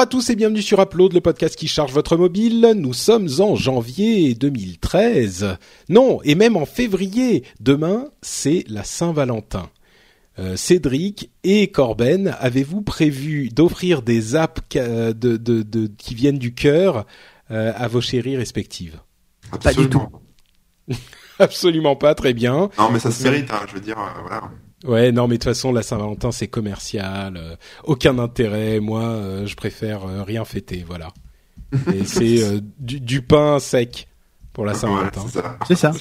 Bonjour à tous et bienvenue sur Upload, le podcast qui charge votre mobile. Nous sommes en janvier 2013. Non, et même en février. Demain, c'est la Saint-Valentin. Euh, Cédric et Corben, avez-vous prévu d'offrir des apps ca- de, de- de- qui viennent du cœur euh, à vos chéries respectives? Pas du tout. Absolument pas, très bien. Non, mais ça se mérite, hein, je veux dire, euh, voilà. Ouais, non, mais de toute façon, la Saint-Valentin, c'est commercial, euh, aucun intérêt. Moi, euh, je préfère euh, rien fêter, voilà. Et c'est euh, du, du pain sec pour la Saint-Valentin, Ouais, c'est ça. C'est ça.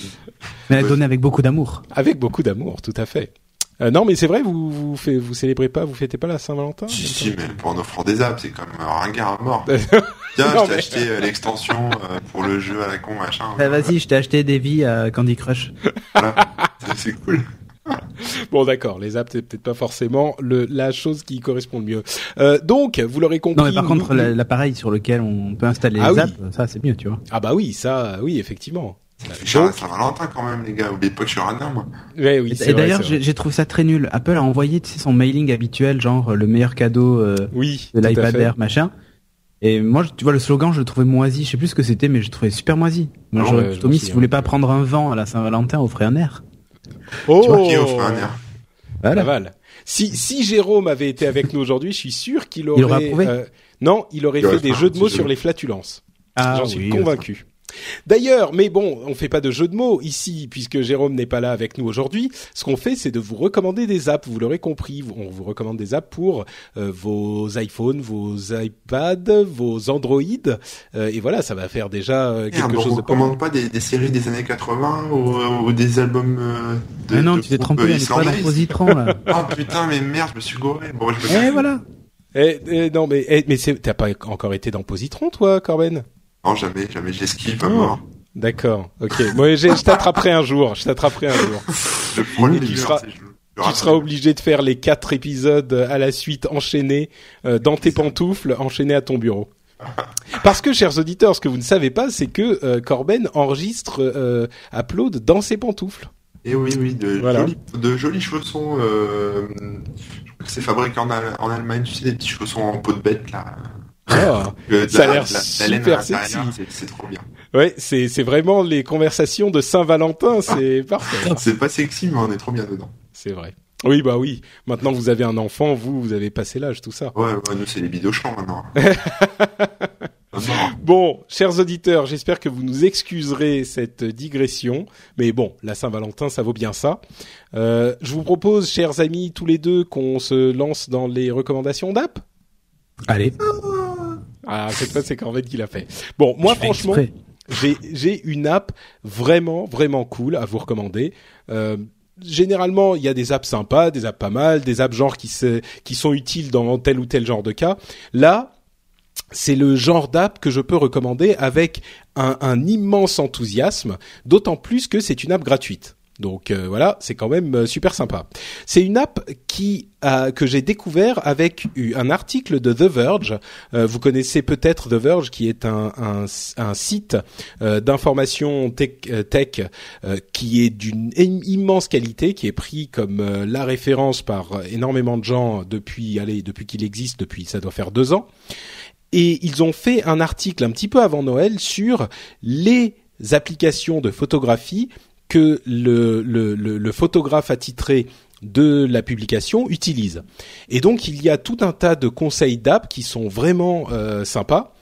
Mais elle donnée avec beaucoup d'amour. avec beaucoup d'amour, tout à fait. Euh, non, mais c'est vrai, vous vous, fait, vous célébrez pas, vous fêtez pas la Saint-Valentin? Si, si, mais pour en offrant des apps, c'est quand même un ringard à mort. Non, Tiens, je t'ai mais- acheté l'extension euh, pour le jeu à la con, machin. Bah, vas-y, je t'ai acheté des vies à Candy Crush. Voilà. C'est cool. Bon, d'accord, les apps, c'est peut-être pas forcément le, la chose qui correspond le mieux. Euh, donc, vous l'aurez compris. Non, mais par nous- contre, la- l'appareil sur lequel on peut installer Ah les oui. apps, ça c'est mieux, tu vois. Ah bah oui, ça, oui, effectivement. Ça fait cher Donc- à Saint-Valentin quand même, les gars. Oubliez pas que je suis radin, moi. Ouais, oui, Et, d'ailleurs, j'ai trouvé ça très nul. Apple a envoyé tu sais, son mailing habituel, genre euh, le meilleur cadeau euh, oui, de l'iPad. Air, machin. Et moi, tu vois, le slogan, je le trouvais moisi. Je sais plus ce que c'était, mais je le trouvais super moisi. Moi, j'aurais plutôt mis, si vous voulez pas prendre un vent à la Saint-Valentin, offrez un air. Oh, Qui offre un air Voilà. Pas mal. Si, si Jérôme avait été avec nous aujourd'hui, je suis sûr qu'il Il aurait euh, non, il aurait Il fait aurait des un jeux de mots jeu. sur les flatulences. Ah, J'en suis oui, convaincu. D'ailleurs, mais bon, on fait pas de jeu de mots ici puisque Jérôme n'est pas là avec nous aujourd'hui. Ce qu'on fait, c'est de vous recommander des apps. Vous l'aurez compris, on vous recommande des apps pour euh, vos iPhones, vos iPads, vos Android. Euh, et voilà, ça va faire déjà euh, quelque on chose de pas recommande pas des, des séries des années 80 ou, euh, ou des albums euh, de. Mais non, de tu t'es trompé, euh, on est pas dans. Positron, là. Ah putain, mais merde, je me suis gouré. Bon, je me Eh, voilà. Eh, eh, non, mais eh, mais c'est- t'as pas encore été dans Positron, toi, Corben? Non, jamais, jamais, je l'esquive à mort. D'accord. Ok. Moi, je t'attraperai un jour. Je t'attraperai un jour. Je prends les tu seras- Tu seras obligé de faire les quatre épisodes à la suite enchaînés euh, dans tes pantoufles, enchaînés à ton bureau. Parce que, chers auditeurs, ce que vous ne savez pas, c'est que euh, Corben enregistre euh, Upload dans ses pantoufles. Et oui, oui, de, Voilà. jolis, de jolis chaussons. Euh, je crois que c'est fabriqué en Allemagne, tu sais, des petits chaussons en peau de bête, là. Ah. Euh, Ça a la- l'air super sexy. c'est- trop bien. Ouais, c'est c'est vraiment les conversations de Saint-Valentin. C'est parfait. C'est pas sexy, mais on est trop bien dedans. C'est vrai. Oui, bah oui. Maintenant, vous avez un enfant, vous, vous avez passé l'âge, tout ça. Ouais, ouais, nous, c'est les bidochons maintenant. Non, Bon, chers auditeurs, j'espère que vous nous excuserez cette digression, mais bon, la Saint-Valentin, ça vaut bien ça. Euh, je vous propose, chers amis, tous les deux, qu'on se lance dans les recommandations d'app. Allez. Ah, cette fois, c'est Corvette qui l'a fait. Bon, moi, Je franchement, j'ai une app vraiment vraiment cool à vous recommander. Euh, généralement, il y a des apps sympas, des apps pas mal, des apps genre qui se, qui sont utiles dans tel ou tel genre de cas. Là, c'est le genre d'app que je peux recommander avec un, un immense enthousiasme, d'autant plus que c'est une app gratuite. Donc euh, voilà, c'est quand même euh, super sympa. C'est une app qui a- que j'ai découvert avec un article de The Verge. Euh, vous connaissez peut-être The Verge, qui est un, un, un site euh, d'information tech, euh, tech euh, qui est d'une im- immense qualité, qui est pris comme euh, la référence par euh, énormément de gens depuis, allez, depuis qu'il existe, depuis ça doit faire deux ans. Et ils ont fait un article un petit peu avant Noël sur les applications de photographie que le, le, photographe attitré de la publication utilise. Et donc il y a tout un tas de conseils d'app qui sont vraiment euh, sympas.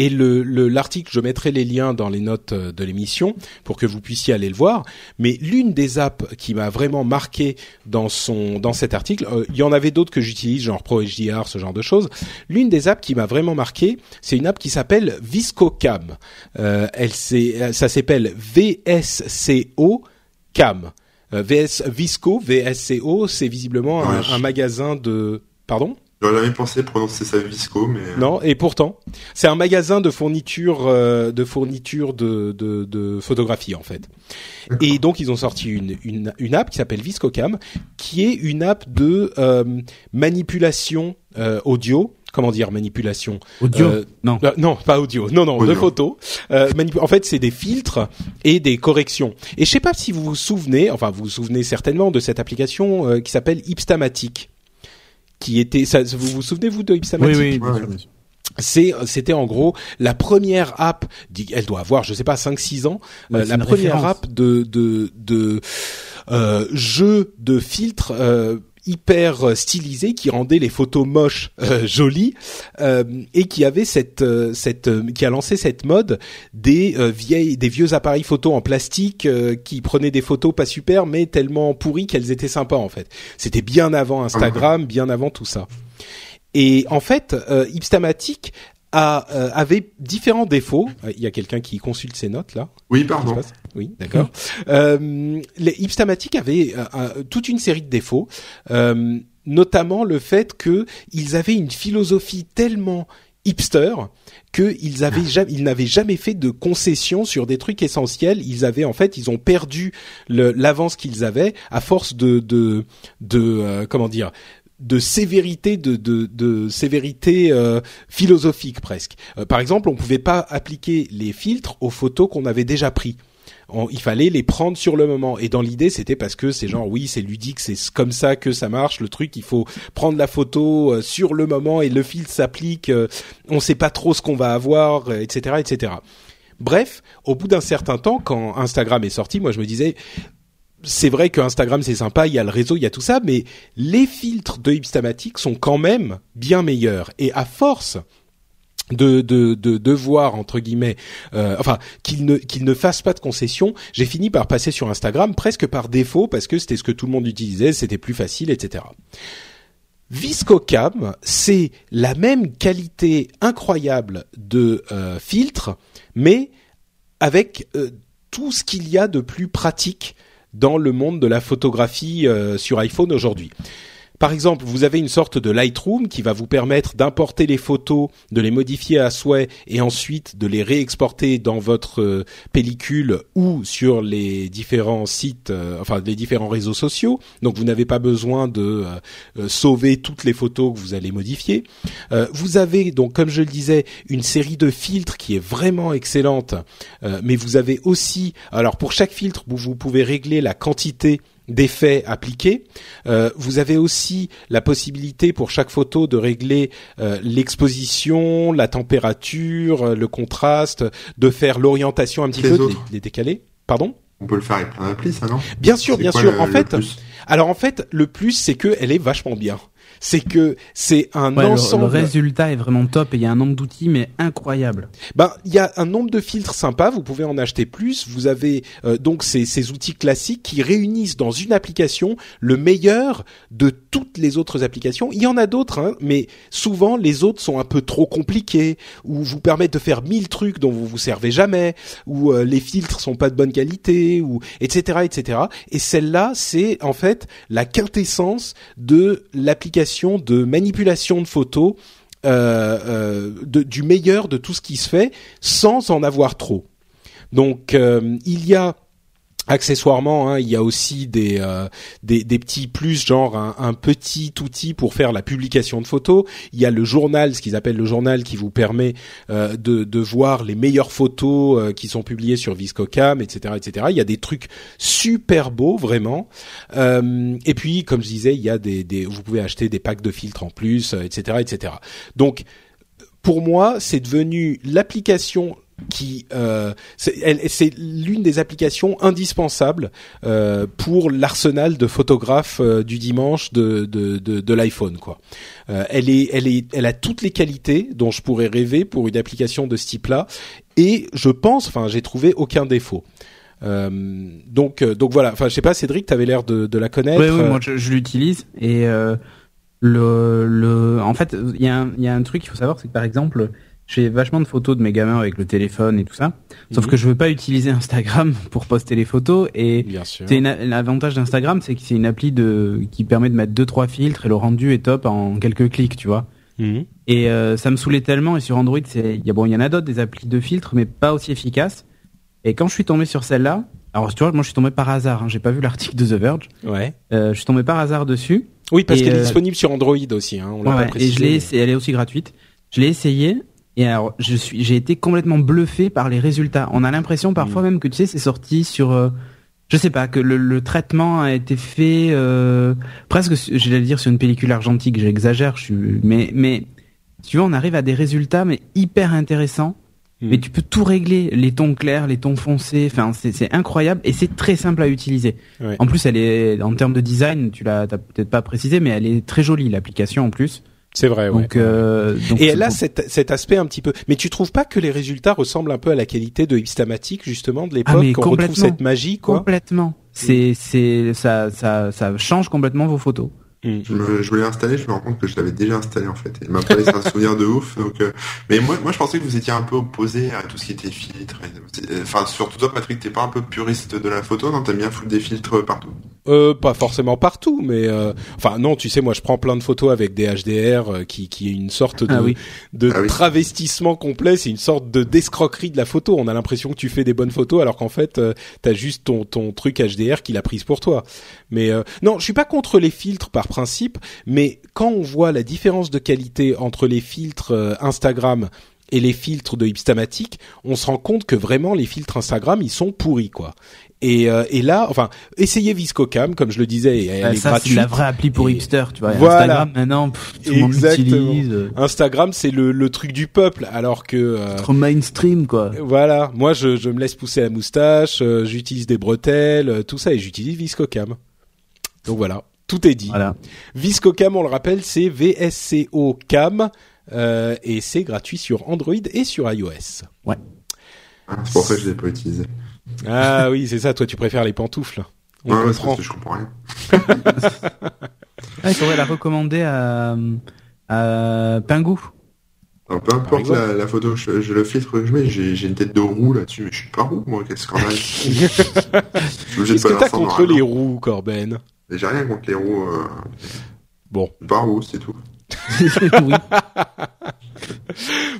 Et le le- l'article, je mettrai les liens dans les notes euh, de l'émission pour que vous puissiez aller le voir. Mais l'une des apps qui m'a vraiment marqué dans son dans cet article, euh, il y en avait d'autres que j'utilise, genre ProHDR, ce genre de choses. L'une des apps qui m'a vraiment marqué, c'est une app qui s'appelle ViscoCam. Euh, elle c'est ça s'appelle VSCO Cam. Euh, VS Visco VSCO, c'est visiblement un magasin de pardon? J'aurais jamais pensé prononcer ça Visco, mais euh, Non, et pourtant, c'est un magasin de fourniture, euh, de fourniture de, de, de photographie en fait. Et donc ils ont sorti une, une, une app qui s'appelle Viscocam, qui est une app de euh, manipulation euh, audio. Comment dire manipulation Audio Euh, Non. euh, non, pas audio. Non, non, Audio. de photos. Euh, en fait, c'est des filtres et des corrections. Et je sais pas si vous vous souvenez, enfin vous vous souvenez certainement de cette application euh, qui s'appelle Ipstamatic, qui était. Ça, vous vous souvenez vous de Oui, Ipstamatic oui, Ouais, ouais. c'est c'était en gros la première app elle doit avoir je sais pas 5 6 ans Ouais, euh, la première référence. app de de de euh, jeu de filtres euh, hyper stylisé qui rendait les photos moches euh, jolies euh, et qui avait cette euh, cette euh, qui a lancé cette mode des euh, vieilles des vieux appareils photo en plastique euh, qui prenaient des photos pas super mais tellement pourries qu'elles étaient sympas en fait. C'était bien avant Instagram, bien avant tout ça. Et en fait, euh, Ipstamatic a, euh, avait différents défauts. Euh, Il y a quelqu'un qui consulte ses notes là. Oui, pardon. Oui, d'accord. euh, les Ipstamatic avait euh, un- toute une série de défauts, euh, notamment le fait que ils avaient une philosophie tellement hipster qu'ils avaient jamais, ils n'avaient jamais fait de concessions sur des trucs essentiels. Ils avaient en fait, ils ont perdu l'avance qu'ils avaient à force de de de euh, comment dire de sévérité de de, de sévérité euh, philosophique presque. Euh, par exemple, on pouvait pas appliquer les filtres aux photos qu'on avait déjà pris. On- il fallait les prendre sur le moment. Et dans l'idée, c'était parce que c'est genre, oui, c'est ludique, c'est comme ça que ça marche. Le truc, il faut prendre la photo euh, sur le moment et le filtre s'applique. euh, on sait pas trop ce qu'on va avoir, euh, etc., etc. Bref, au bout d'un certain temps, quand Instagram est sorti, moi je me disais, c'est vrai que Instagram c'est sympa, il y a le réseau, il y a tout ça, mais les filtres de Hipstamatic sont quand même bien meilleurs. Et à force de de de devoir entre guillemets euh, enfin qu'il ne qu'il ne fasse pas de concessions j'ai fini par passer sur Instagram presque par défaut parce que c'était ce que tout le monde utilisait c'était plus facile etc Viscocam c'est la même qualité incroyable de euh, filtre mais avec euh, tout ce qu'il y a de plus pratique dans le monde de la photographie sur iPhone aujourd'hui. Par exemple, vous avez une sorte de Lightroom qui va vous permettre d'importer les photos, de les modifier à souhait et ensuite de les réexporter dans votre euh, pellicule ou sur les différents sites, euh, enfin les différents réseaux sociaux. Donc vous n'avez pas besoin de euh, sauver toutes les photos que vous allez modifier. Vous avez donc, comme je le disais, une série de filtres qui est vraiment excellente, mais vous avez aussi, alors pour chaque filtre, vous, vous pouvez régler la quantité d'effets appliqués. Euh, vous avez aussi la possibilité pour chaque photo de régler euh, l'exposition, la température, euh, le contraste, de faire l'orientation un petit Les peu, autres. les, les décaler. Pardon? On peut le faire avec plein d'applis, ça, non? Bien sûr, bien quoi sûr. le- en fait, alors en fait, le plus c'est que elle est vachement bien. C'est que c'est un Ouais, le- ensemble. le, résultat est vraiment top et il y a un nombre d'outils mais incroyable. Ben, il y a un nombre de filtres sympas. Vous pouvez en acheter plus. Vous avez euh, donc ces, ces outils classiques qui réunissent dans une application le meilleur de toutes les autres applications. Il y en a d'autres, hein, mais souvent les autres sont un peu trop compliqués ou vous permettent de faire mille trucs dont vous vous servez jamais, ou euh, les filtres sont pas de bonne qualité, ou etc. etc. Et celle-là, c'est en fait la quintessence de l'application de manipulation de photos euh, euh, de- du meilleur de tout ce qui se fait sans en avoir trop. Donc euh, il y a accessoirement, hein, il y a aussi des, euh, des petits plus, genre un, petit outil pour faire la publication de photos. Il y a le journal, ce qu'ils appellent le journal, qui vous permet euh, de de voir les meilleures photos euh, qui sont publiées sur Viscocam, etc., etc. Il y a des trucs super beaux, vraiment. Et puis, comme je disais, il y a des, des vous pouvez acheter des packs de filtres en plus, etc., etc. Donc pour moi, c'est devenu l'application qui euh, c'est l'une des applications indispensables euh, pour l'arsenal de photographes euh, du dimanche de de, de, de l'iPhone quoi. Euh, elle est elle est elle a toutes les qualités dont je pourrais rêver pour une application de ce type-là et je pense enfin j'ai trouvé aucun défaut. Euh, donc donc voilà enfin je sais pas Cédric t'avais l'air de, de la connaître. Oui, oui, moi je, je l'utilise et euh, le, le, en fait, il y, a un- il y a un truc qu'il faut savoir, c'est que par exemple, je fais vachement de photos de mes gamins avec le téléphone et tout ça. Sauf Mhm. que je veux pas utiliser Instagram pour poster les photos et c'est l'avantage d'Instagram, c'est que c'est une appli de qui permet de mettre deux trois filtres et le rendu est top en quelques clics, tu vois. Mhm. Et euh, ça me saoulait tellement. Et sur Android, c'est il y a bon, il y en a d'autres des applis de filtres, mais pas aussi efficaces. Et quand je suis tombé sur celle-là, alors tu vois, moi je suis tombé par hasard. Hein, J'ai pas vu l'article de The Verge. Ouais. Euh, je suis tombé par hasard dessus. Oui, parce qu'elle est euh, disponible sur Android aussi. Hein, on Ouais, et je l'ai, elle est aussi gratuite. Je l'ai essayé. Et alors, je suis, j'ai été complètement bluffé par les résultats. On a l'impression parfois même que tu sais, c'est sorti sur, euh, je sais pas, que le, le traitement a été fait euh, presque, j'allais dire sur une pellicule argentique. J'exagère, je suis, mais mais tu vois, on arrive à des résultats mais hyper intéressants. Mhm. Mais tu peux tout régler, les tons clairs, les tons foncés. Enfin, c'est incroyable et c'est très simple à utiliser. Ouais. En plus, elle est en termes de design, tu l'as t'as peut-être pas précisé, mais elle est très jolie l'application en plus. C'est vrai, ouais. Euh, donc Et elle a cet, cet aspect un petit peu. Mais tu trouves pas que les résultats ressemblent un peu à la qualité de Hipstamatic justement de Ah, l'époque mais qu'on retrouve complètement. cette magie quoi. complètement. C'est c'est ça ça ça change complètement vos photos. Mm. Je, me, je voulais l'installer, je me rends compte que je l'avais déjà installé en fait. Il m'a pas laissé un souvenir de ouf. Donc, euh, mais moi, moi, je pensais que vous étiez un peu opposé à tout ce qui était filtre. c'est- Enfin, surtout toi, Patrick, t'es pas un peu puriste de la photo, non? T'aimes bien foutre des filtres partout. Euh, pas forcément partout, mais euh, enfin non, tu sais, moi je prends plein de photos avec des HDR euh, qui qui est une sorte de Ah oui. de Ah oui. travestissement complet, c'est une sorte de d'escroquerie de la photo. On a l'impression que tu fais des bonnes photos alors qu'en fait euh, t'as juste ton ton truc HDR qu'il a prise pour toi. Mais euh, non, je suis pas contre les filtres par principe, mais quand on voit la différence de qualité entre les filtres euh, Instagram et les filtres de Hipstamatic, on se rend compte que vraiment les filtres Instagram ils sont pourris quoi. Et, euh, et là, enfin, essayez ViscoCam, comme je le disais, elle Euh, est ça c'est gratuite. la vraie appli pour Et hipster, tu vois. Voilà. Instagram maintenant, pff, tout le monde l'utilise. euh, Instagram, c'est le, le truc du peuple, alors que euh, Trop mainstream quoi. voilà, moi je, je me laisse pousser la moustache, euh, j'utilise des bretelles, euh, tout ça, et j'utilise Viscocam. Donc voilà, tout est dit. Voilà. Viscocam, on le rappelle, c'est VSCO Cam, euh, et c'est gratuit sur Android et sur iOS. Ah, C'est pour ça que je l'ai pas utilisé. Ah oui, c'est ça, toi tu préfères les pantoufles. On Ouais, ouais, c'est comprend. parce que je comprends rien. Ah, il faudrait la recommander à à Pingou. Alors, peu importe la, la photo, je, je le filtre que je mets, j'ai une tête de roue là-dessus, mais je suis pas roux, moi, quel scandale. Qu'est-ce pas que t'as contre les roues, Corben? Mais J'ai rien contre les roues. Euh... Bon. je suis Pas roux, c'est tout. oui.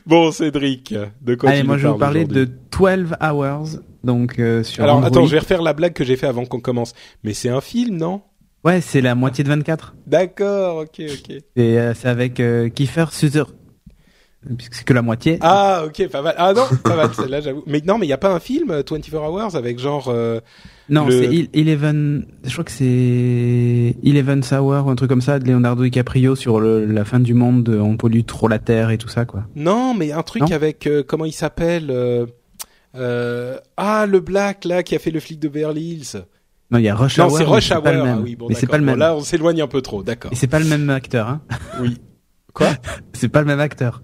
Bon, Cédric, de quoi Allez, tu moi nous je vais vous parles parler aujourd'hui de 12 Hours, donc euh, sur Alors Android. attends, je vais refaire la blague que j'ai fait avant qu'on commence. Mais c'est un film, non? Ouais, c'est la moitié de 24. D'accord, ok, ok. Et euh, c'est avec euh, Kiefer Sutherland. Puisque c'est que la moitié. Ah, ok, pas mal. Ah non, pas mal, celle-là, j'avoue. Mais non, mais il y a pas un film, euh, 24 Hours, avec genre... euh, non, le- c'est Eleven. Je crois que c'est Eleven Hour ou un truc comme ça de Leonardo DiCaprio sur le, la fin du monde. On pollue trop la terre et tout ça, quoi. Non, mais un truc Non avec... euh, comment il s'appelle euh, euh, Ah, le Black, là, qui a fait le flic de Beverly Hills. Non, il y a Rush non, Hour. c'est mais Rush Hour. Ah même. oui, bon, mais c'est pas le Bon, même. là, on s'éloigne un peu trop, d'accord. Et c'est pas le même acteur, hein. Oui. Quoi? C'est pas le même acteur.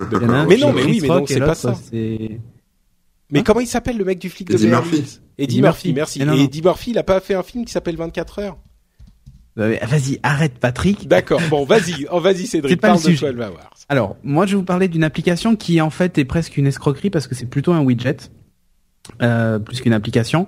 Mais non, mais oui, mais et c'est pas ça. Mais Hein comment il s'appelle, le mec du flic de Eddie Murphy. Eddie Murphy, merci. Non, Et. Eddie Murphy, il a pas fait un film qui s'appelle 24 heures? Vas-y, arrête, Patrick. D'accord. Bon, vas-y, oh, vas-y, C'est Cédric, pas le parle de sujet. 12 Hours. Alors, moi, je vais vous parler d'une application qui, en fait, est presque une escroquerie parce que c'est plutôt un widget, euh, plus qu'une application.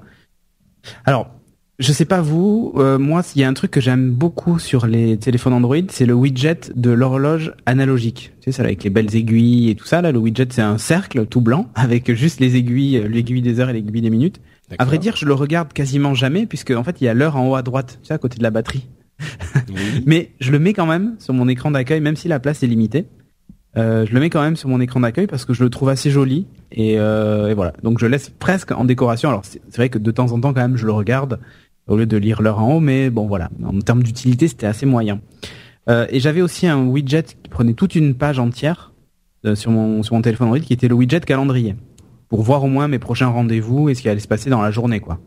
Alors, je sais pas vous, euh, moi, s'il y a un truc que j'aime beaucoup sur les téléphones Android, c'est le widget de l'horloge analogique. Tu sais, ça avec les belles aiguilles et tout ça. Là, le widget, c'est un cercle tout blanc avec juste les aiguilles, euh, l'aiguille des heures et l'aiguille des minutes. À vrai dire, je le regarde quasiment jamais puisque, en fait, il y a l'heure en haut à droite, tu sais, à côté de la batterie. Oui. Mais je le mets quand même sur mon écran d'accueil, même si la place est limitée. Euh, je le mets quand même sur mon écran d'accueil parce que je le trouve assez joli et, euh, et voilà. Donc je laisse presque en décoration. Alors c'est vrai que de temps en temps quand même je le regarde au lieu de lire l'heure en haut, mais bon voilà. En termes d'utilité c'était assez moyen. Euh, et j'avais aussi un widget qui prenait toute une page entière euh, sur mon sur mon téléphone Android qui était le widget calendrier pour voir au moins mes prochains rendez-vous et ce qui allait se passer dans la journée quoi.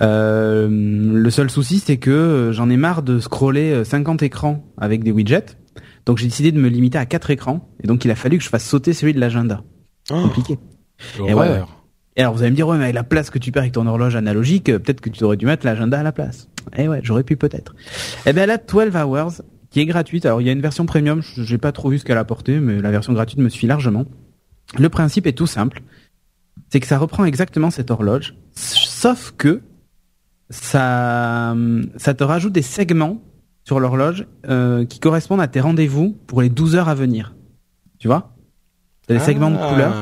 Euh, le seul souci, c'est que euh, j'en ai marre de scroller euh, 50 écrans avec des widgets. Donc j'ai décidé de me limiter à 4 écrans. Et donc il a fallu que je fasse sauter celui de l'agenda. Oh, Compliqué. Et horreur. Et alors vous allez me dire, ouais, mais avec la place que tu perds avec ton horloge analogique, euh, peut-être que tu aurais dû mettre l'agenda à la place. Eh ouais, j'aurais pu peut-être. Eh ben là, 12 Hours, qui est gratuite. Alors il y a une version premium, je- j'ai pas trop vu ce qu'elle a apporté, mais la version gratuite me suffit largement. Le principe est tout simple. C'est que ça reprend exactement cette horloge, sauf que ça, ça te rajoute des segments sur l'horloge euh, qui correspondent à tes rendez-vous pour les 12 heures à venir. Tu vois? T'as des segments de Ah. couleurs.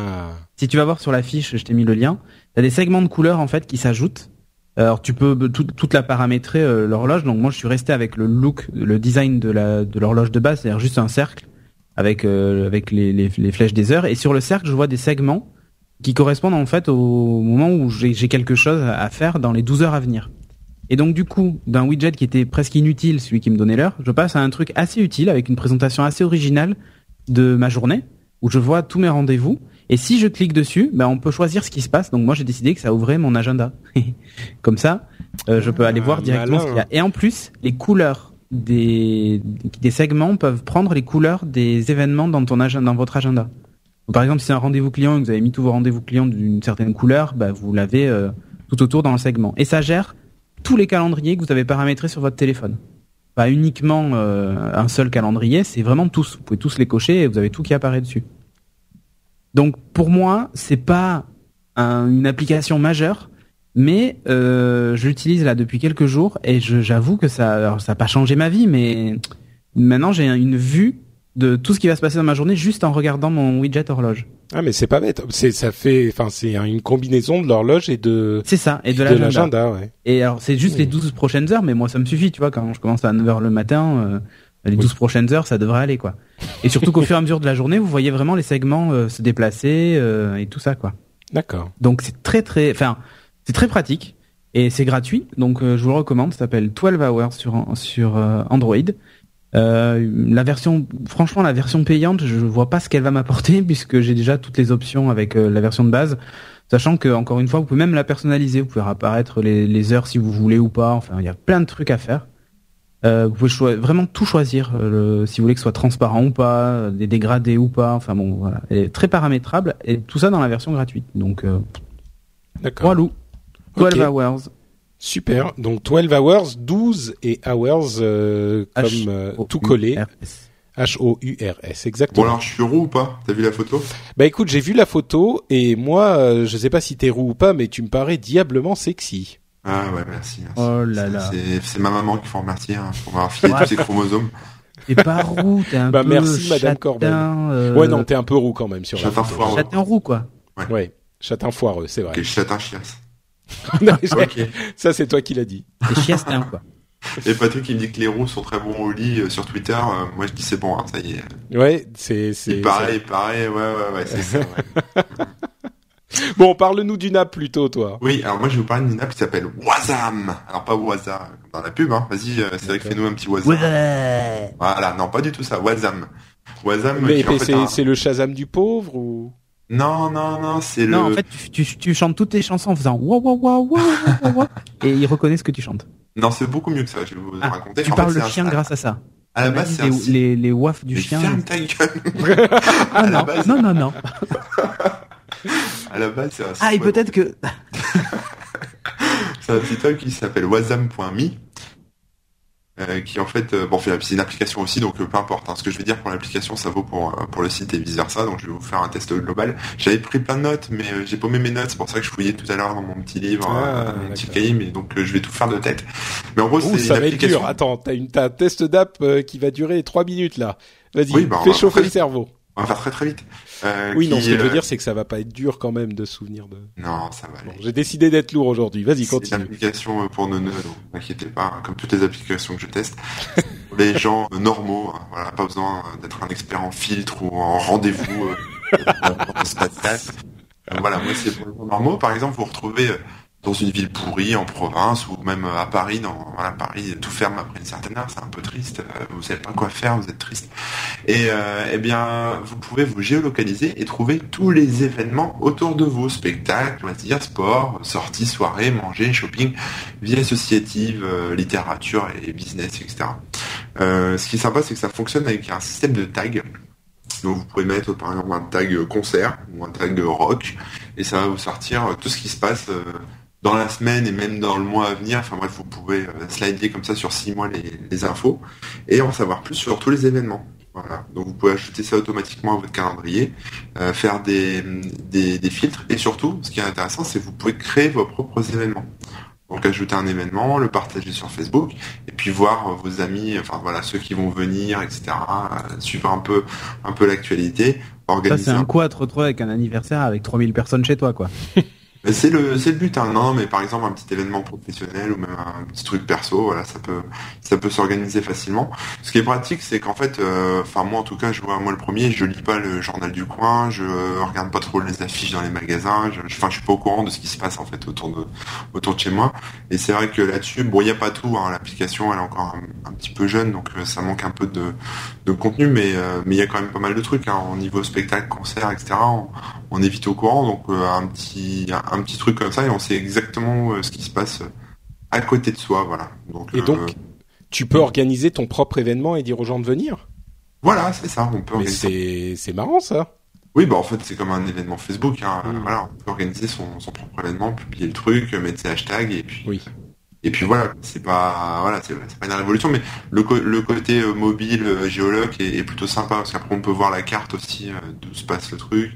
Si tu vas voir sur la fiche, je t'ai mis le lien. T'as des segments de couleurs en fait qui s'ajoutent. Alors tu peux tout- toute la paramétrer euh, l'horloge. Donc moi je suis resté avec le look, le design de la de l'horloge de base, c'est-à-dire juste un cercle avec euh, avec les, les, les flèches des heures. Et sur le cercle, je vois des segments qui correspondent en fait au moment où j'ai j'ai quelque chose à faire dans les 12 heures à venir. Et donc du coup, d'un widget qui était presque inutile, celui qui me donnait l'heure, je passe à un truc assez utile avec une présentation assez originale de ma journée où je vois tous mes rendez-vous. Et si je clique dessus, ben on peut choisir ce qui se passe. Donc moi j'ai décidé que ça ouvrait mon agenda. Comme ça, euh, je peux aller Ah, voir directement malin. ce qu'il y a. Et en plus, les couleurs des des segments peuvent prendre les couleurs des événements dans ton agenda, dans votre agenda. Donc, par exemple, si c'est un rendez-vous client et que vous avez mis tous vos rendez-vous clients d'une certaine couleur, ben, vous l'avez euh, tout autour dans le segment. Et ça gère tous les calendriers que vous avez paramétrés sur votre téléphone. Pas uniquement euh, un seul calendrier, c'est vraiment tous. Vous pouvez tous les cocher et vous avez tout qui apparaît dessus. Donc pour moi, c'est pas un- une application majeure, mais euh, je là depuis quelques jours et j'avoue que ça, ça n'a pas changé ma vie, mais maintenant j'ai une vue de tout ce qui va se passer dans ma journée juste en regardant mon widget horloge. Ah mais c'est pas bête. C'est ça fait enfin c'est une combinaison de l'horloge et de C'est ça, et de de l'agenda. ouais. Et alors c'est juste Oui. les 12 prochaines heures, mais moi ça me suffit, tu vois, quand je commence à 9h le matin, euh, les 12 prochaines heures, ça devrait aller, quoi. Et surtout qu'au fur et à mesure de la journée, vous voyez vraiment les segments euh, se déplacer euh, et tout ça, quoi. D'accord. Donc c'est très très, enfin c'est très pratique et c'est gratuit. Donc euh, je vous le recommande. Ça s'appelle 12 Hours sur sur euh, Android. Euh, la version, franchement, la version payante, je vois pas ce qu'elle va m'apporter puisque j'ai déjà toutes les options avec euh, la version de base. Sachant que encore une fois, vous pouvez même la personnaliser. Vous pouvez apparaître les, les heures si vous voulez ou pas. Enfin, il y a plein de trucs à faire. Euh, vous pouvez vraiment tout choisir, euh, le- si vous voulez que ce soit transparent ou pas, des dégradés ou pas. Enfin bon, voilà, Elle est très paramétrable et tout ça dans la version gratuite. Donc euh, D'accord. Walou. 12 Ok. hours. Super. Donc 12 hours, 12 et hours euh, comme H euh, O tout U collé. R S. H O U R S Bon exactement. alors je suis roux ou pas? T'as vu la photo? Bah écoute, j'ai vu la photo et moi euh, je sais pas si t'es roux ou pas mais tu me parais diablement sexy. Ah ouais merci. merci. Oh là C'est- là. C'est ma maman qu'il faut remercier hein, pour m'avoir filé Ouais. tous ces chromosomes. T'es pas roux, t'es un Bah, peu merci, Madame châtain, Corbel. euh, Ouais non, t'es un peu roux quand même sur la Châtain photo. foireux. châtain roux quoi. Ouais, châtain foireux, c'est vrai. Ok, châtain chiasse. Non. Ça c'est toi qui l'as dit. T'es chiastin quoi. Et Patrick il me dit que les roux sont très bons au lit euh, sur Twitter. Euh, moi je dis c'est bon, hein, ça y est. Ouais, c'est c'est Il paraît, il paraît, ouais ouais ouais, c'est ça. ouais. c'est- Bon, parle-nous d'une app plutôt toi. Oui, alors moi je vais vous parler d'une app qui s'appelle Wazam. Alors pas Waza dans la pub, hein. Vas-y, euh, Cédric, D'accord. fais-nous un petit Wazam. Ouais. Voilà, non pas du tout ça, Wazam. Wazam. Mais, qui est en mais fait c'est un- c'est le Shazam du pauvre ou? Non non non, c'est le. Non, en fait, tu, tu, tu chantes toutes tes chansons en faisant wa wa wa wa wa wa et il reconnaît ce que tu chantes. Non, c'est beaucoup mieux que ça. Je vais vous Ah, raconter. tu En parles fait, le un- chien grâce à ça. À la base, c'est un les, les, les wafs du Mais chien. Ferme ta gueule. Ah non, base- non, non, non. À la base, c'est un Ah, et peut-être que... C'est un site web qui s'appelle wazam.me. euh, qui en fait, euh, bon, c'est une application aussi, donc euh, peu importe. hein. ce que je vais dire pour l'application, ça vaut pour euh, pour le site et vice versa. Donc je vais vous faire un test global. J'avais pris plein de notes, mais euh, j'ai paumé mes notes. C'est pour ça que je fouillais tout à l'heure dans mon petit livre, Ah, euh, un petit cahier. Mais donc euh, je vais tout faire de tête. Mais en gros, c'est ça une va être application. dur. Attends, t'as une t'as un test d'app euh, qui va durer trois minutes là. Vas-y, Oui, bah, fais chauffer après- le cerveau. On va faire très très vite. Euh, Oui, non, ce que je veux euh, dire, c'est que ça va pas être dur quand même de se souvenir de. Non, ça va aller. Bon, j'ai décidé d'être lourd aujourd'hui. Vas-y, C'est une continue. application euh, pour nos nœuds, donc n'inquiétez pas, hein, comme toutes les applications que je teste. Pour les gens normaux, hein, voilà, pas besoin d'être un expert en filtre ou en rendez-vous euh, voilà, moi c'est pour les gens normaux. Par exemple, vous vous retrouvez euh, dans une ville pourrie, en province, ou même euh, à Paris, dans voilà, Paris, tout ferme après une certaine heure, c'est un peu triste, euh, vous savez pas quoi faire, vous êtes triste. Et euh, eh bien, vous pouvez vous géolocaliser et trouver tous les événements autour de vous, spectacles, loisirs, sport, sorties, soirées, manger, shopping, vie associative, littérature et business, etc. Ce qui est sympa, c'est que ça fonctionne avec un système de tags. Donc vous pouvez mettre par exemple un tag concert ou un tag rock et ça va vous sortir tout ce qui se passe dans la semaine et même dans le mois à venir. Enfin bref, vous pouvez euh, slider comme ça sur six mois les, les infos et en savoir plus sur tous les événements. Voilà. Donc vous pouvez ajouter ça automatiquement à votre calendrier, euh, faire des, des, des filtres et surtout, ce qui est intéressant, c'est que vous pouvez créer vos propres événements. Donc ajouter un événement, le partager sur Facebook et puis voir vos amis, enfin voilà ceux qui vont venir, etc. euh, suivre un peu un peu l'actualité, Ça, organiser. c'est un un- coup à te retrouver avec un anniversaire avec 3000 personnes chez toi, quoi. C'est le c'est le but, hein. non mais par exemple un petit événement professionnel ou même un petit truc perso, voilà ça peut ça peut s'organiser facilement. Ce qui est pratique, c'est qu'en fait, euh, enfin moi en tout cas, je vois moi le premier, je lis pas le journal du coin, je regarde pas trop les affiches dans les magasins, je, enfin je suis pas au courant de ce qui se passe en fait autour de autour de chez moi. Et c'est vrai que là-dessus, bon il y a pas tout, hein. l'application elle est encore un, petit peu jeune, donc euh, ça manque un peu de de contenu, mais euh, mais il y a quand même pas mal de trucs hein, au niveau spectacle, concert, etc. On, est vite au courant, donc euh, un petit petit truc comme ça et on sait exactement euh, ce qui se passe à côté de soi, voilà. Donc, Et euh, donc, tu peux organiser ton propre événement et dire aux gens de venir? voilà, c'est ça. On peut Mais c'est c'est marrant ça. Oui, bah en fait c'est comme un événement Facebook. Hein. Mm. Voilà, on peut organiser son, son propre événement, publier le truc, mettre ses hashtags et puis Oui. et puis voilà. C'est pas voilà, c'est pas une révolution, mais le, le côté euh, mobile euh, géologue est, est plutôt sympa parce qu'après on peut voir la carte aussi euh, d'où se passe le truc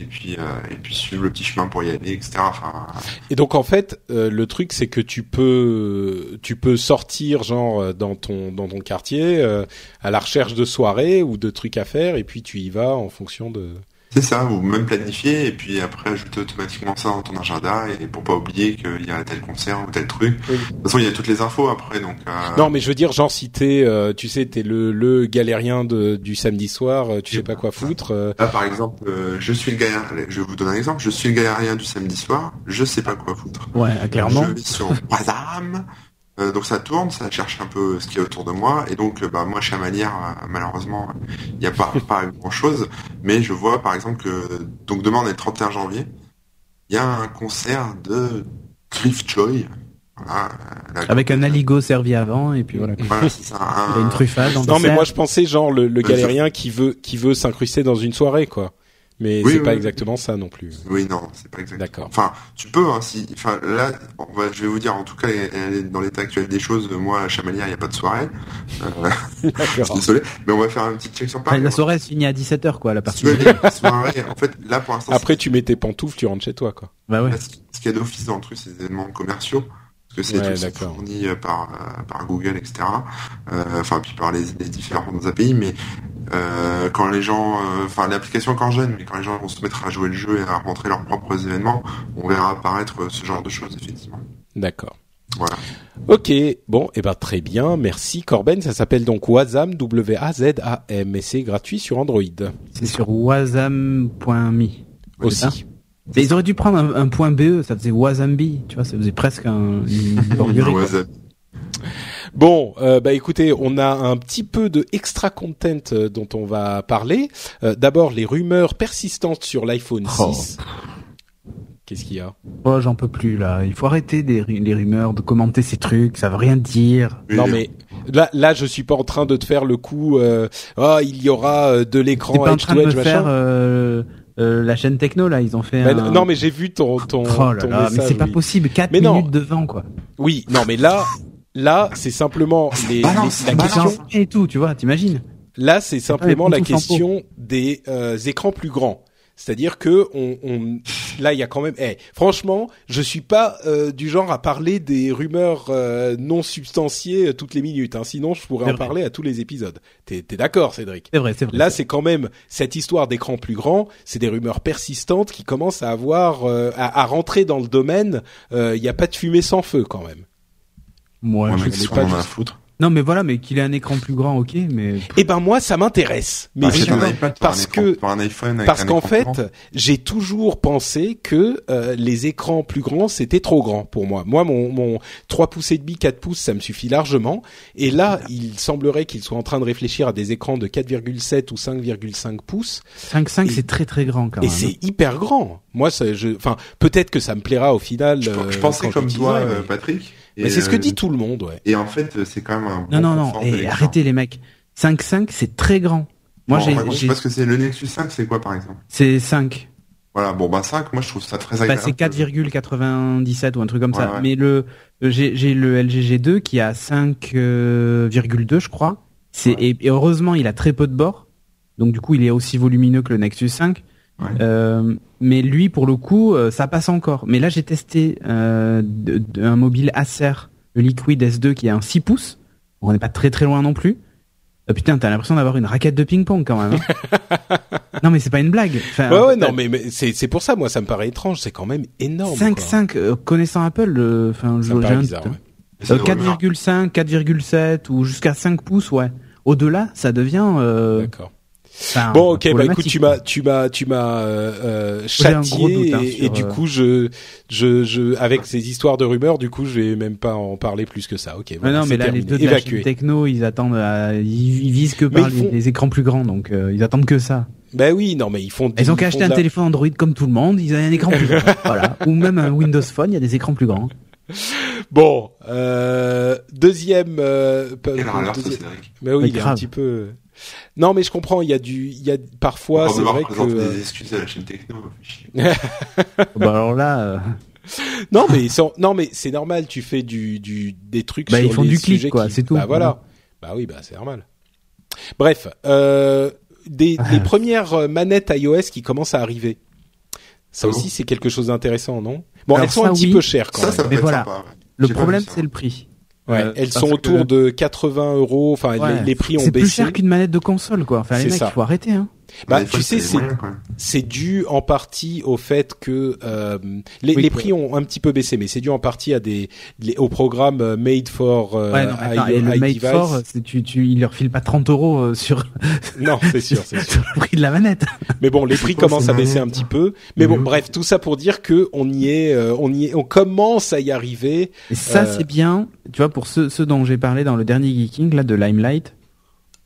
et puis euh, et puis suivre le petit chemin pour y aller, etc. Enfin, Et donc en fait, euh, le truc c'est que tu peux tu peux sortir genre euh, dans ton dans ton quartier euh, à la recherche de soirées ou de trucs à faire et puis tu y vas en fonction de. C'est ça, ou même planifier et puis après ajouter automatiquement ça dans ton agenda et pour pas oublier qu'il y a tel concert ou tel truc. Oui. De toute façon, il y a toutes les infos après, donc. euh, Non mais je veux dire genre si t'es euh, tu sais t'es le le galérien de, du samedi soir, euh, tu sais pas quoi foutre. euh, Là, par exemple, euh, je suis le galérien. allez, Je vais vous donner un exemple. Je suis le galérien du samedi soir. Je sais pas quoi foutre. Ouais, clairement. Je vais sur Wazam. Euh, donc ça tourne, ça cherche un peu ce qu'il y a autour de moi, et donc euh, bah moi Chamalière, euh, malheureusement, il n'y a pas pas grand chose, mais je vois par exemple que donc demain on est le 31 janvier, il y a un concert de Cliff Joy, voilà, la- Avec un aligot servi avant, et puis voilà. voilà, c'est ça, un- Il y a une truffade en Non mais moi je pensais genre le, le galérien qui veut qui veut s'incruster dans une soirée quoi. Mais Oui, c'est oui, pas oui. exactement ça non plus. Oui, non, c'est pas exactement. D'accord. Enfin, tu peux, hein, si, enfin, là, on va, je vais vous dire, en tout cas, dans l'état actuel des choses, moi, à Chamalière, il n'y a pas de soirée. Euh, je suis D'accord. désolé, mais on va faire un petit check sur Enfin, Paris. la soirée se finit à 17h, quoi, la partie. Soirée, en fait, là, pour l'instant, Après tu mets tes pantoufles, tu rentres chez toi quoi. Bah ouais. Là, ce qu'il y a d'office dans le truc, c'est des événements commerciaux. Parce que c'est Ouais, fourni euh, par, euh, par Google, etc. Euh, Enfin, puis par les, les différents API. Mais euh, quand les gens, euh, enfin, l'application est encore jeune, mais quand les gens vont se mettre à jouer le jeu et à rentrer leurs propres événements, on verra apparaître euh, ce genre de choses, effectivement. D'accord. Voilà. Ok, bon, et ben très bien, merci Corben. Ça s'appelle donc Wazam, W-A-Z-A-M, et c'est gratuit sur Android C'est sur wasam.me. aussi. Mais ils auraient dû prendre un, un point BE, ça faisait Wazambi, tu vois, ça faisait presque un, une. Bon, euh, bah écoutez, on a un petit peu de extra content euh, dont on va parler. Euh, D'abord, les rumeurs persistantes sur l'iPhone Oh. 6. Qu'est-ce qu'il y a? Oh, j'en peux plus, là. Il faut arrêter des, ru- les rumeurs, de commenter ces trucs, ça veut rien dire. Non mais là, là, je suis pas en train de te faire le coup. Euh, oh, il y aura euh, de T'es l'écran pas en edge train to de me edge machin. faire euh, euh, la chaîne techno, là, ils ont fait un... Non, mais j'ai vu ton ton, Oh là ton là, mais message, c'est pas oui. possible, 4 Mais non. minutes de vent, quoi. Oui, non, mais là, là, c'est simplement les, balance, les- la balance. question. Et tout, tu vois, t'imagines Là, c'est simplement les la question des euh, écrans plus grands. C'est-à-dire que on, on- là, il y a quand même. Eh, franchement, je suis pas euh, du genre à parler des rumeurs euh, non substantiées toutes les minutes. Hein, sinon, je pourrais en vrai. parler à tous les épisodes. T'es t'es d'accord, Cédric? C'est vrai, c'est vrai. Là, c'est quand même cette histoire d'écran plus grand. C'est des rumeurs persistantes qui commencent à avoir euh, à, à rentrer dans le domaine. Il n'y a pas de fumée sans feu quand même. Moi, Ouais, je- sais pas à foutre? Non, mais voilà, mais qu'il ait un écran plus grand, ok, mais... Eh ben moi, ça m'intéresse. Mais un iPad, t'auras parce écran- que t'auras un iPhone avec Parce qu'en fait, j'ai toujours pensé que euh, les écrans plus grands c'était trop grand pour moi. Moi, mon, mon 3 pouces et demi, 4 pouces, ça me suffit largement. Et là, il semblerait qu'ils soient en train de réfléchir à des écrans de 4,7 ou 5,5 pouces. 5.5, Et- c'est très très grand, quand Et même. c'est hyper grand. Moi, ça, je, enfin, peut-être que ça me plaira au final. Je, euh, je pensais comme toi, euh, mais- Patrick. Mais c'est ce que euh, dit tout le monde, ouais. Et en fait, euh, c'est quand même un bon Non, non, non, et arrêtez les mecs. 5.5, c'est très grand. Moi, Bon, j'ai, par contre, j'ai- Parce que c'est le Nexus 5, c'est quoi par exemple? C'est 5. Voilà, bon bah 5, moi je trouve ça très Bah, agréable. c'est 4,97 ou un truc comme ça. Ouais. Mais le, j'ai, j'ai le LG G2 qui a 5,2, je crois. C'est, Ouais. et, et heureusement, il a très peu de bords. Donc du coup, il est aussi volumineux que le Nexus 5. Ouais. Euh, mais lui, pour le coup, euh, ça passe encore. Mais là, j'ai testé euh, de- de- un mobile Acer, le Liquid S2, qui est un 6 pouces. On n'est pas très très loin non plus. Euh, putain, t'as l'impression d'avoir une raquette de ping-pong quand même. hein. non, mais c'est pas une blague. Enfin, Ouais, ouais, non, mais, mais c'est c'est pour ça, moi, ça me paraît étrange. C'est quand même énorme. 5, quoi. 5, euh, connaissant Apple, euh, enfin, je- me j'ai paraît un bizarre. doute. ouais. C'est Euh, des rumeurs. 4,5, 4,7 ou jusqu'à 5 pouces, ouais. Au-delà, ça devient. Euh, D'accord. Enfin, Bon, ok, bah écoute, tu m'as, tu m'as, tu m'as euh, euh, gros châtié doute, hein, et, sur, et du euh, coup, je, je, je, avec ces histoires de rumeurs, du coup, je vais même pas en parler plus que ça. Ok, Mais voilà, non, mais là, les deux de la techno, ils attendent, à- ils, ils visent que Mais par les, font- les écrans plus grands, donc euh, ils attendent que ça. Ben oui, non, mais ils font. Ils ont qu'à acheter un la- téléphone Android comme tout le monde, ils ont un écran plus grand, voilà. Ou même un Windows Phone, il y a des écrans plus grands. Bon, euh, deuxième. Euh, ça, deuxième- Cédric. Mais oui, Mais il est un grave. petit peu. Non, mais je comprends. Il y a du, il y a parfois, On va c'est vrai que. des excuses à la chaîne techno. bah alors là, euh, Non, mais sans- non, mais c'est normal. Tu fais du, du, des trucs. Bah, sur ils font les du clic, quoi, qui- c'est tout. Bah voilà. Bah oui, bah c'est normal. Bref, euh, des, Ah. les premières euh, manettes iOS qui commencent à arriver. Ça bon aussi, c'est quelque chose d'intéressant, non? Bon, Alors elles sont ça, un petit oui. peu chères quand Ça, même. ça peut Mais voilà. sympa. ouais. le problème c'est le prix. Ouais, Euh, elles sont autour que- de 80 euros. Enfin, Ouais. les, les prix ont C'est plus baissé. cher qu'une manette de console, quoi. Enfin, les mecs, ça. il faut arrêter, hein. Bah, fois, tu sais, c'est dû en partie au fait que euh, les, Oui, les prix ont un petit peu baissé, mais c'est dû en partie à des les- au programme euh, Made for euh, Ouais, non, attends, i- et le iDevice. 4, c'est tu, tu, il leur file pas 30 euros euh, sur, Non, c'est sûr, c'est sûr. sur le prix de la manette. Mais bon, les prix commencent à baisser un petit peu. Mais bon, Mhm. bref, tout ça pour dire que on y est, euh, on y est, on commence à y arriver. Et ça, Euh, c'est bien. Tu vois, pour ceux, ceux dont j'ai parlé dans le dernier Geeking, là, de Limelight,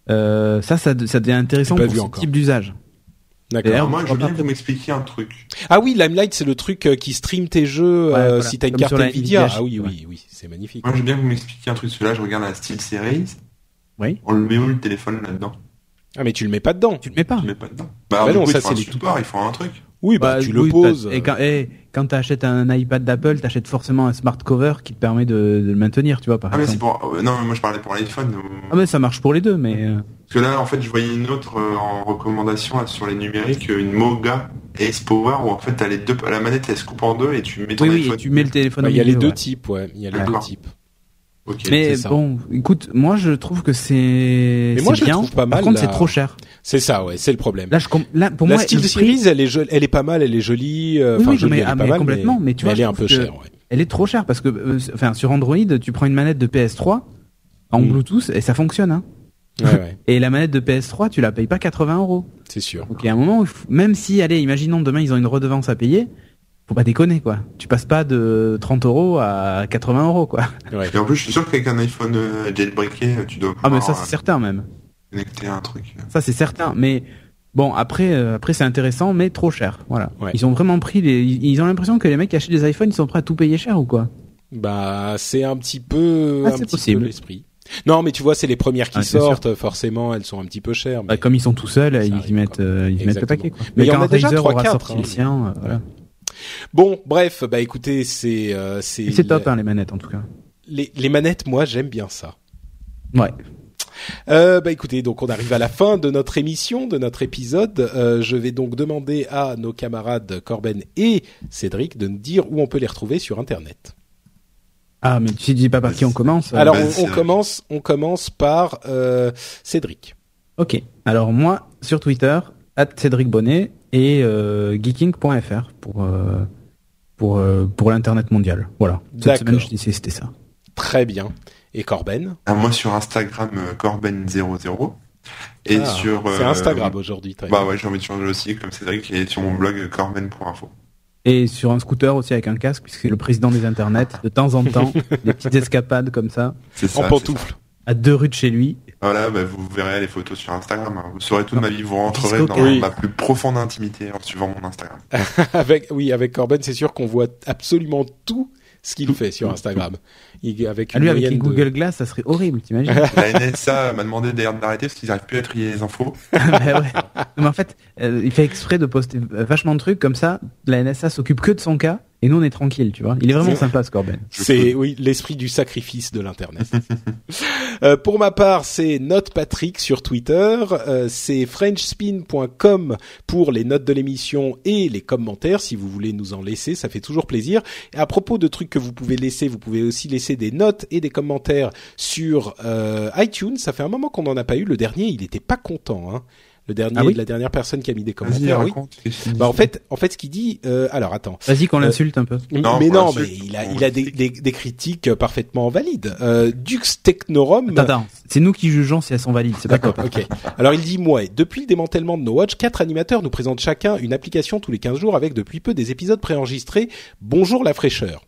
ça, ça, ça devient intéressant pour ce encore. type d'usage. D'accord. Moi, je veux bien que vous m'expliquiez un truc. Ah oui, Limelight, c'est le truc euh, qui stream tes jeux Ouais, euh, voilà. si t'as une Comme carte Nvidia. Nvidia, Ah oui, ouais. oui, oui, c'est magnifique. Moi, je veux bien que vous m'expliquiez un truc. Celui-là, je regarde la SteelSeries. Oui. On le met où le téléphone là-dedans? Ah mais tu le mets pas dedans. Tu le mets pas. Je le mets pas dedans. Bah, Bah non, coup, ça, c'est un les- support, il faut un truc. Oui, bah, Bah, tu le oui, poses. Et quand, eh, quand t'achètes un iPad d'Apple, t'achètes forcément un smart cover qui te permet de, de le maintenir, tu vois, par Ah, mais c'est exemple. pour. euh, Non, mais moi, je parlais pour l'iPhone. ou- Ah, mais ça marche pour les deux, mais, euh, Parce que là, en fait, je voyais une autre euh, en recommandation là, sur les numériques, euh, une Moga Ace Power, où en fait, t'as les deux, la manette, elle se coupe en deux et tu mets ton oui, oui, et tu mets le téléphone Bah, au Il y a les deux ouais. types, ouais. Il y a les deux types. Mais bon, écoute, moi je trouve que c'est. Mais moi, je bien. trouve pas mal, Par contre, la- c'est trop cher. C'est ça, ouais, c'est le problème. Là, je com- là pour la moi, Steel Series, elle est, jo- elle est pas mal, elle est jolie. euh, Oui, Enfin, oui, jolie, mais- elle est ah, pas mais mal, complètement, mais tu vois, elle est un peu chère, ouais. elle est trop chère parce que, euh, enfin, sur Android, tu prends une manette de PS3 en Mm. Bluetooth et ça fonctionne. Hein. Ouais, ouais, Et la manette de PS3, tu la payes pas 80 euros. c'est sûr. Donc il y a un moment, où même si, allez, imaginons demain ils ont une redevance à payer, faut pas déconner quoi. Tu passes pas de 30 euros à 80 euros quoi. Ouais. Et en plus, je suis sûr qu'avec un iPhone euh, jailbreaké, tu dois Ah mais ça c'est euh, certain même. connecter un truc. Ça c'est certain. Mais bon après, euh, après c'est intéressant, mais trop cher. Voilà. Ouais. Ils ont vraiment pris les. Ils ont l'impression que les mecs qui achètent des iPhones, ils sont prêts à tout payer cher ou quoi? Bah, c'est un petit peu, Ah, un c'est petit possible. peu l'esprit. Non, mais tu vois, c'est les premières qui Ah, sortent. Forcément, elles sont un petit peu chères. Bah, mais- Comme ils sont tout seuls, Ça ils arrive, y mettent, euh, ils y mettent le paquet quoi. Mais il y en quand a déjà Razer trois, aura quatre, sorti hein. le sien, euh, voilà. Bon, bref, bah écoutez, c'est, euh, c'est, C'est top hein, les manettes en tout cas. les, les manettes, moi, j'aime bien ça. Ouais. Euh, bah écoutez, donc on arrive à la fin de notre émission, de notre épisode. Euh, je vais donc demander à nos camarades Corben et Cédric de nous dire où on peut les retrouver sur Internet. Ah mais tu dis pas par qui on commence. Alors bah, on, commence, on commence par euh, Cédric. Ok. Alors moi, sur Twitter, Cédric Bonnet et euh, geeking.fr pour euh, pour euh, pour l'internet mondial. Voilà. Cette semaine, je disais c'était ça. Très bien. Et Corben. Ah, moi, sur Instagram, euh, Corben00. Et Ah, sur. C'est euh, Instagram aujourd'hui. très Bah ouais, j'ai envie de changer aussi, comme Cédric, et sur mon blog corben.info. Et sur un scooter aussi avec un casque, puisque c'est le président des internets. De temps en temps, des petites escapades comme ça, C'est ça. En c'est pantoufles. à deux rues de chez lui. Voilà, bah, vous verrez les photos sur Instagram. hein. Vous saurez toute ma vie. Vous rentrerez Disco dans Oui. ma plus profonde intimité en suivant mon Instagram. avec, oui, avec Corben, c'est sûr qu'on voit absolument tout ce qu'il fait sur Instagram. Il, avec Ah, une lui avec les moyenne de- Google Glass, ça serait horrible, t'imagines La NSA m'a demandé d'ailleurs d'arrêter parce qu'ils n'arrivent plus à trier les infos. Bah ouais. Non, mais en fait, euh, il fait exprès de poster vachement de trucs comme ça. La NSA s'occupe que de son cas et nous on est tranquille, tu vois. Il est vraiment sympa ce Corben. C'est oui l'esprit du sacrifice de l'internet. euh, pour ma part, c'est Note Patrick sur Twitter, euh, c'est frenchspin.com pour les notes de l'émission et les commentaires si vous voulez nous en laisser, ça fait toujours plaisir. Et à propos de trucs que vous pouvez laisser, vous pouvez aussi laisser des notes et des commentaires sur euh, iTunes. Ça fait un moment qu'on n'en a pas eu. Le dernier, il était pas content. Hein le dernier, Ah oui la dernière personne qui a mis des commentaires. Oui. Bah en fait, en fait, ce qu'il dit, euh, alors attends, Vas-y qu'on Euh, l'insulte un peu. Non, mais non, mais il a, il a des, des, des critiques parfaitement valides. Euh, Dux Technorum. Attends, attends. C'est nous qui jugeons si elles sont valides. C'est pas D'accord, ok. Alors il dit moi, depuis le démantèlement de No Watch, quatre animateurs nous présentent chacun une application tous les 15 jours avec depuis peu des épisodes préenregistrés. Bonjour la fraîcheur.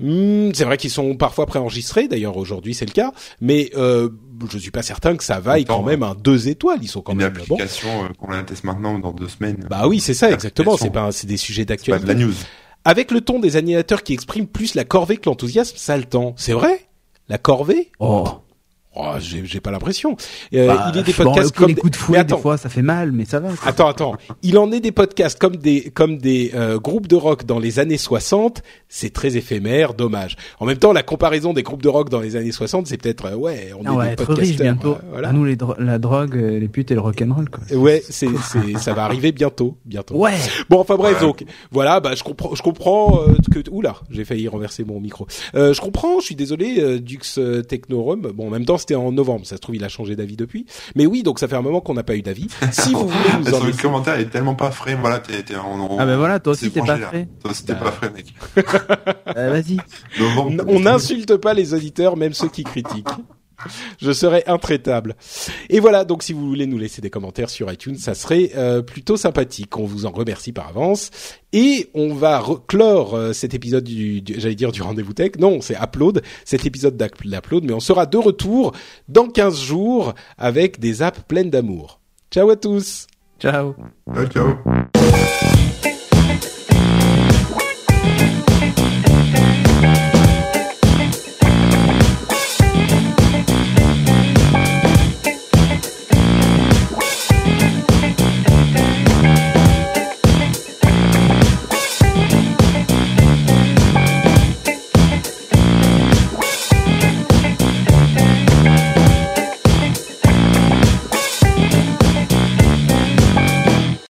Hmm, c'est vrai qu'ils sont parfois préenregistrés, d'ailleurs aujourd'hui c'est le cas, mais euh, je suis pas certain que ça vaille quand même un deux étoiles. Ils sont quand Une même bon. euh, qu'on la teste maintenant dans deux semaines. Bah oui, c'est ça exactement. C'est pas, c'est des sujets pas d'actualité. de la news. Avec le ton des animateurs qui expriment plus la corvée que l'enthousiasme, ça a le temps. C'est vrai? La corvée? Oh. Oh, j'ai j'ai pas l'impression. Euh, Bah, il est des bon, podcasts comme les des- coups de fouet attends, des fois ça fait mal, mais ça va. quoi. Attends, attends. Il en est des podcasts comme des comme des euh, groupes de rock dans les années 60. C'est très éphémère, dommage. En même temps, la comparaison des groupes de rock dans les années 60, c'est peut-être euh, ouais, on Ah, est des être podcasters. bientôt. euh, voilà. À nous les dro- la drogue, euh, les putes et le rock'n'roll quoi. Ouais, c'est c'est ça va arriver bientôt, bientôt. Ouais. Bon, enfin bref, Ouais. donc voilà, bah je comprends, je comprends euh, que oula, j'ai failli renverser mon micro. Euh, je comprends, je suis désolé, euh, Dux euh, Technorum. Bon, en même temps, c'était en novembre, ça se trouve, il a changé d'avis depuis. Mais oui, donc ça fait un moment qu'on n'a pas eu d'avis. Si vous voulez nous en Son laisser, commentaire est tellement pas frais. Voilà, t'es, t'es, on, on- Ah ben voilà, toi aussi t'es pas frais. Toi aussi t'es Bah. pas frais, mec. Euh, Vas-y. Novembre, on n'insulte pas les auditeurs, même ceux qui critiquent. je serai intraitable. Et voilà, donc si vous voulez nous laisser des commentaires sur iTunes, ça serait euh, plutôt sympathique. On vous en remercie par avance. Et on va clore euh, cet épisode du, j'allais dire du rendez-vous tech. Non, c'est Upload, cet épisode d'Upload, mais on sera de retour dans 15 jours avec des apps pleines d'amour. Ciao à tous. Ciao. ciao. ciao.